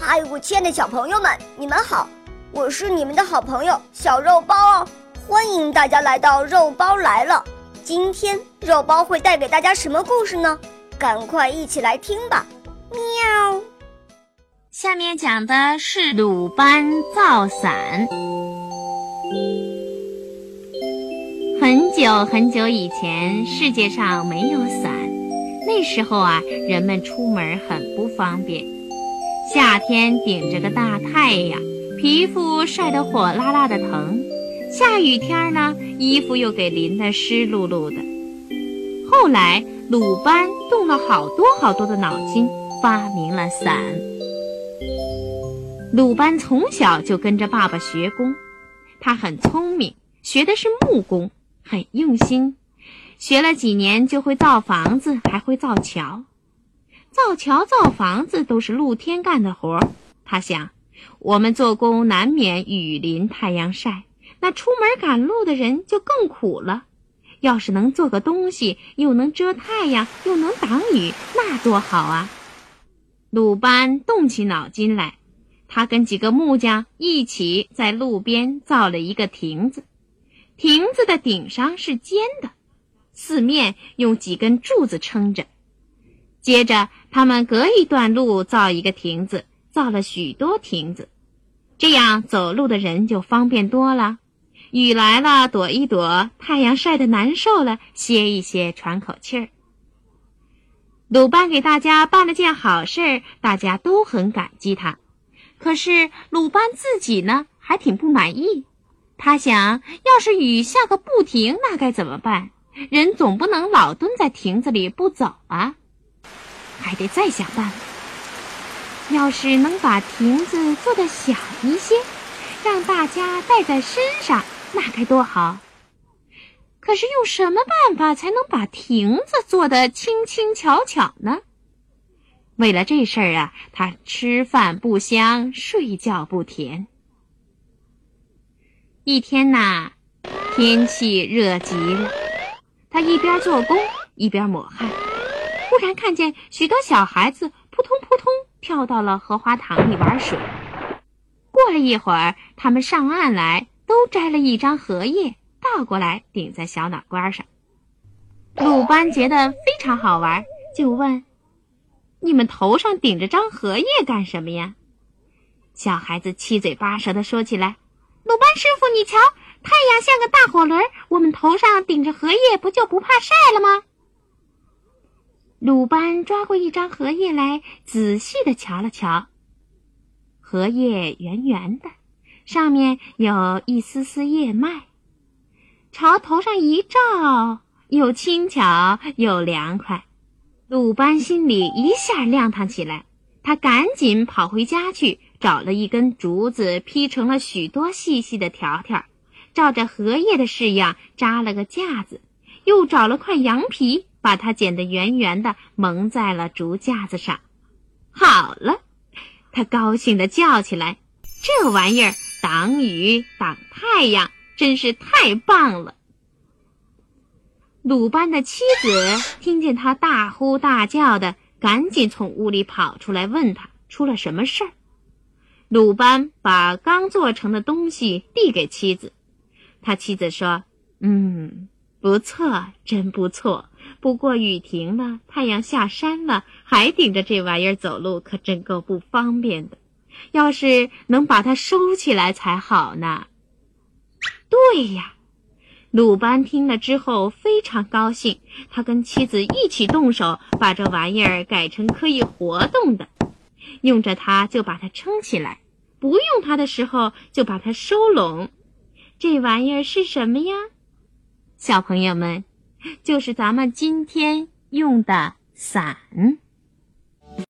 嗨，我亲爱的小朋友们，你们好！我是你们的好朋友小肉包哦，欢迎大家来到肉包来了。今天肉包会带给大家什么故事呢？赶快一起来听吧！喵。下面讲的是鲁班造伞。很久很久以前，世界上没有伞，那时候啊，人们出门很不方便。夏天顶着个大太阳，皮肤晒得火辣辣的疼；下雨天呢，衣服又给淋得湿漉漉的。后来，鲁班动了好多好多的脑筋，发明了伞。鲁班从小就跟着爸爸学工，他很聪明，学的是木工，很用心，学了几年就会造房子，还会造桥。造桥、造房子都是露天干的活儿。他想，我们做工难免雨淋、太阳晒，那出门赶路的人就更苦了。要是能做个东西，又能遮太阳，又能挡雨，那多好啊！鲁班动起脑筋来，他跟几个木匠一起在路边造了一个亭子。亭子的顶上是尖的，四面用几根柱子撑着。接着，他们隔一段路造一个亭子，造了许多亭子，这样走路的人就方便多了。雨来了躲一躲，太阳晒得难受了歇一歇，喘口气儿。鲁班给大家办了件好事，大家都很感激他。可是鲁班自己呢，还挺不满意。他想要是雨下个不停，那该怎么办？人总不能老蹲在亭子里不走啊。还得再想办法。要是能把亭子做得小一些，让大家带在身上，那该多好！可是用什么办法才能把亭子做得轻轻巧巧呢？为了这事儿啊，他吃饭不香，睡觉不甜。一天呐，天气热极了，他一边做工一边抹汗。忽然看见许多小孩子扑通扑通跳到了荷花塘里玩水。过了一会儿，他们上岸来，都摘了一张荷叶，倒过来顶在小脑瓜上。鲁班觉得非常好玩，就问：“你们头上顶着张荷叶干什么呀？”小孩子七嘴八舌地说起来：“鲁班师傅，你瞧，太阳像个大火轮，我们头上顶着荷叶，不就不怕晒了吗？”鲁班抓过一张荷叶来，仔细的瞧了瞧。荷叶圆圆的，上面有一丝丝叶脉，朝头上一照，又轻巧又凉快。鲁班心里一下亮堂起来，他赶紧跑回家去，找了一根竹子，劈成了许多细细的条条，照着荷叶的式样扎了个架子，又找了块羊皮。把它剪得圆圆的，蒙在了竹架子上。好了，他高兴地叫起来：“这玩意儿挡雨挡太阳，真是太棒了！”鲁班的妻子听见他大呼大叫的，赶紧从屋里跑出来，问他出了什么事儿。鲁班把刚做成的东西递给妻子，他妻子说：“嗯，不错，真不错。”不过雨停了，太阳下山了，还顶着这玩意儿走路，可真够不方便的。要是能把它收起来才好呢。对呀，鲁班听了之后非常高兴，他跟妻子一起动手，把这玩意儿改成可以活动的，用着它就把它撑起来，不用它的时候就把它收拢。这玩意儿是什么呀，小朋友们？就是咱们今天用的伞。